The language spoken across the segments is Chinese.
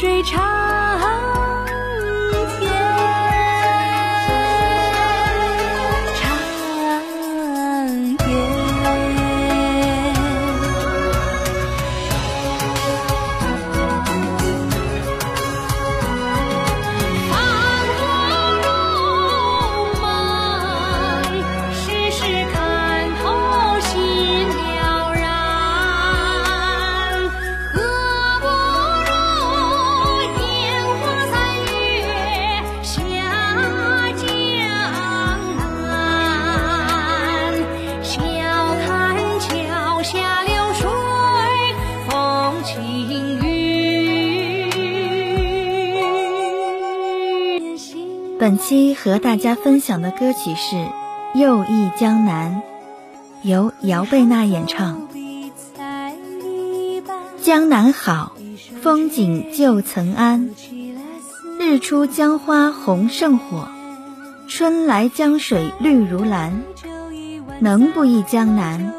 水长本期和大家分享的歌曲是又忆江南由姚贝娜演唱。江南好风景旧曾谙日出江花红胜火春来江水绿如蓝。能不忆江南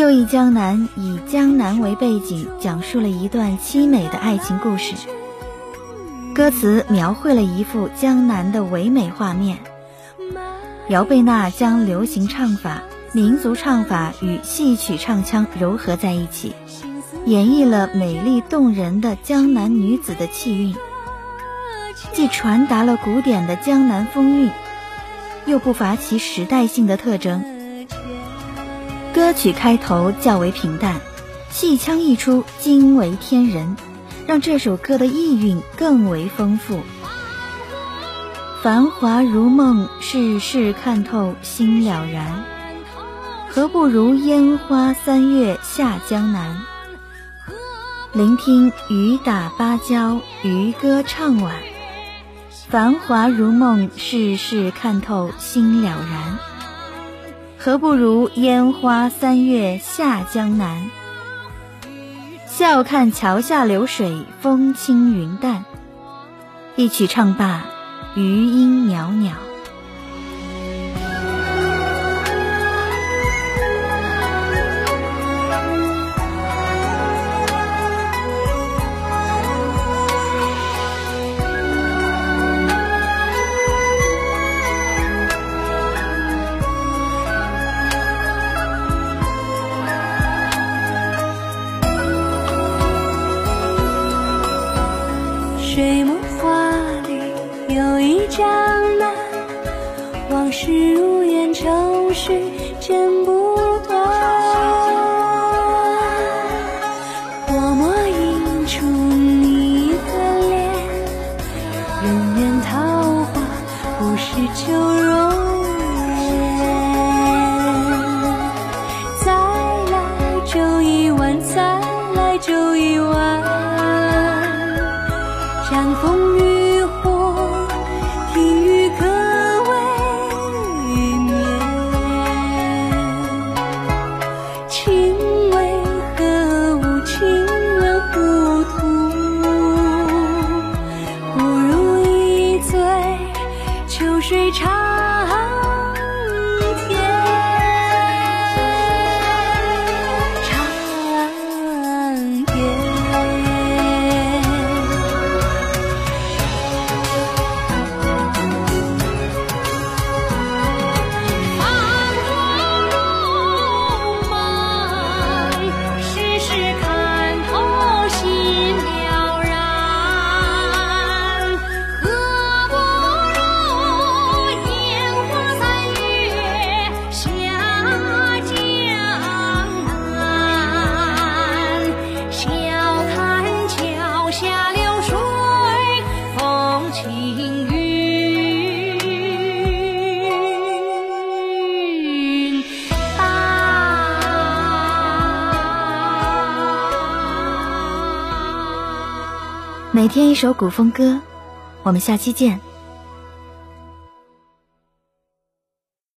又忆江南，以江南为背景，讲述了一段凄美的爱情故事。歌词描绘了一幅江南的唯美画面。姚贝娜将流行唱法、民族唱法与戏曲唱腔糅合在一起，演绎了美丽动人的江南女子的气韵，既传达了古典的江南风韵，又不乏其时代性的特征。歌曲开头较为平淡，戏腔一出惊为天人。让这首歌的意蕴更为丰富。繁华如梦，世事看透心了然。何不如烟花三月下江南？聆听雨打芭蕉，渔歌唱晚。繁华如梦，世事看透心了然。何不如烟花三月下江南？笑看桥下流水，风轻云淡。一曲唱罢，余音袅袅。江南，往事如烟，愁绪剪不断。默默映出你的脸，人面桃花不是酒容颜。再来酒一碗，再来酒一碗。江枫渔听雨歌未眠，情为何物？情了糊涂，不如一醉秋水长。每天一首古风歌，我们下期见。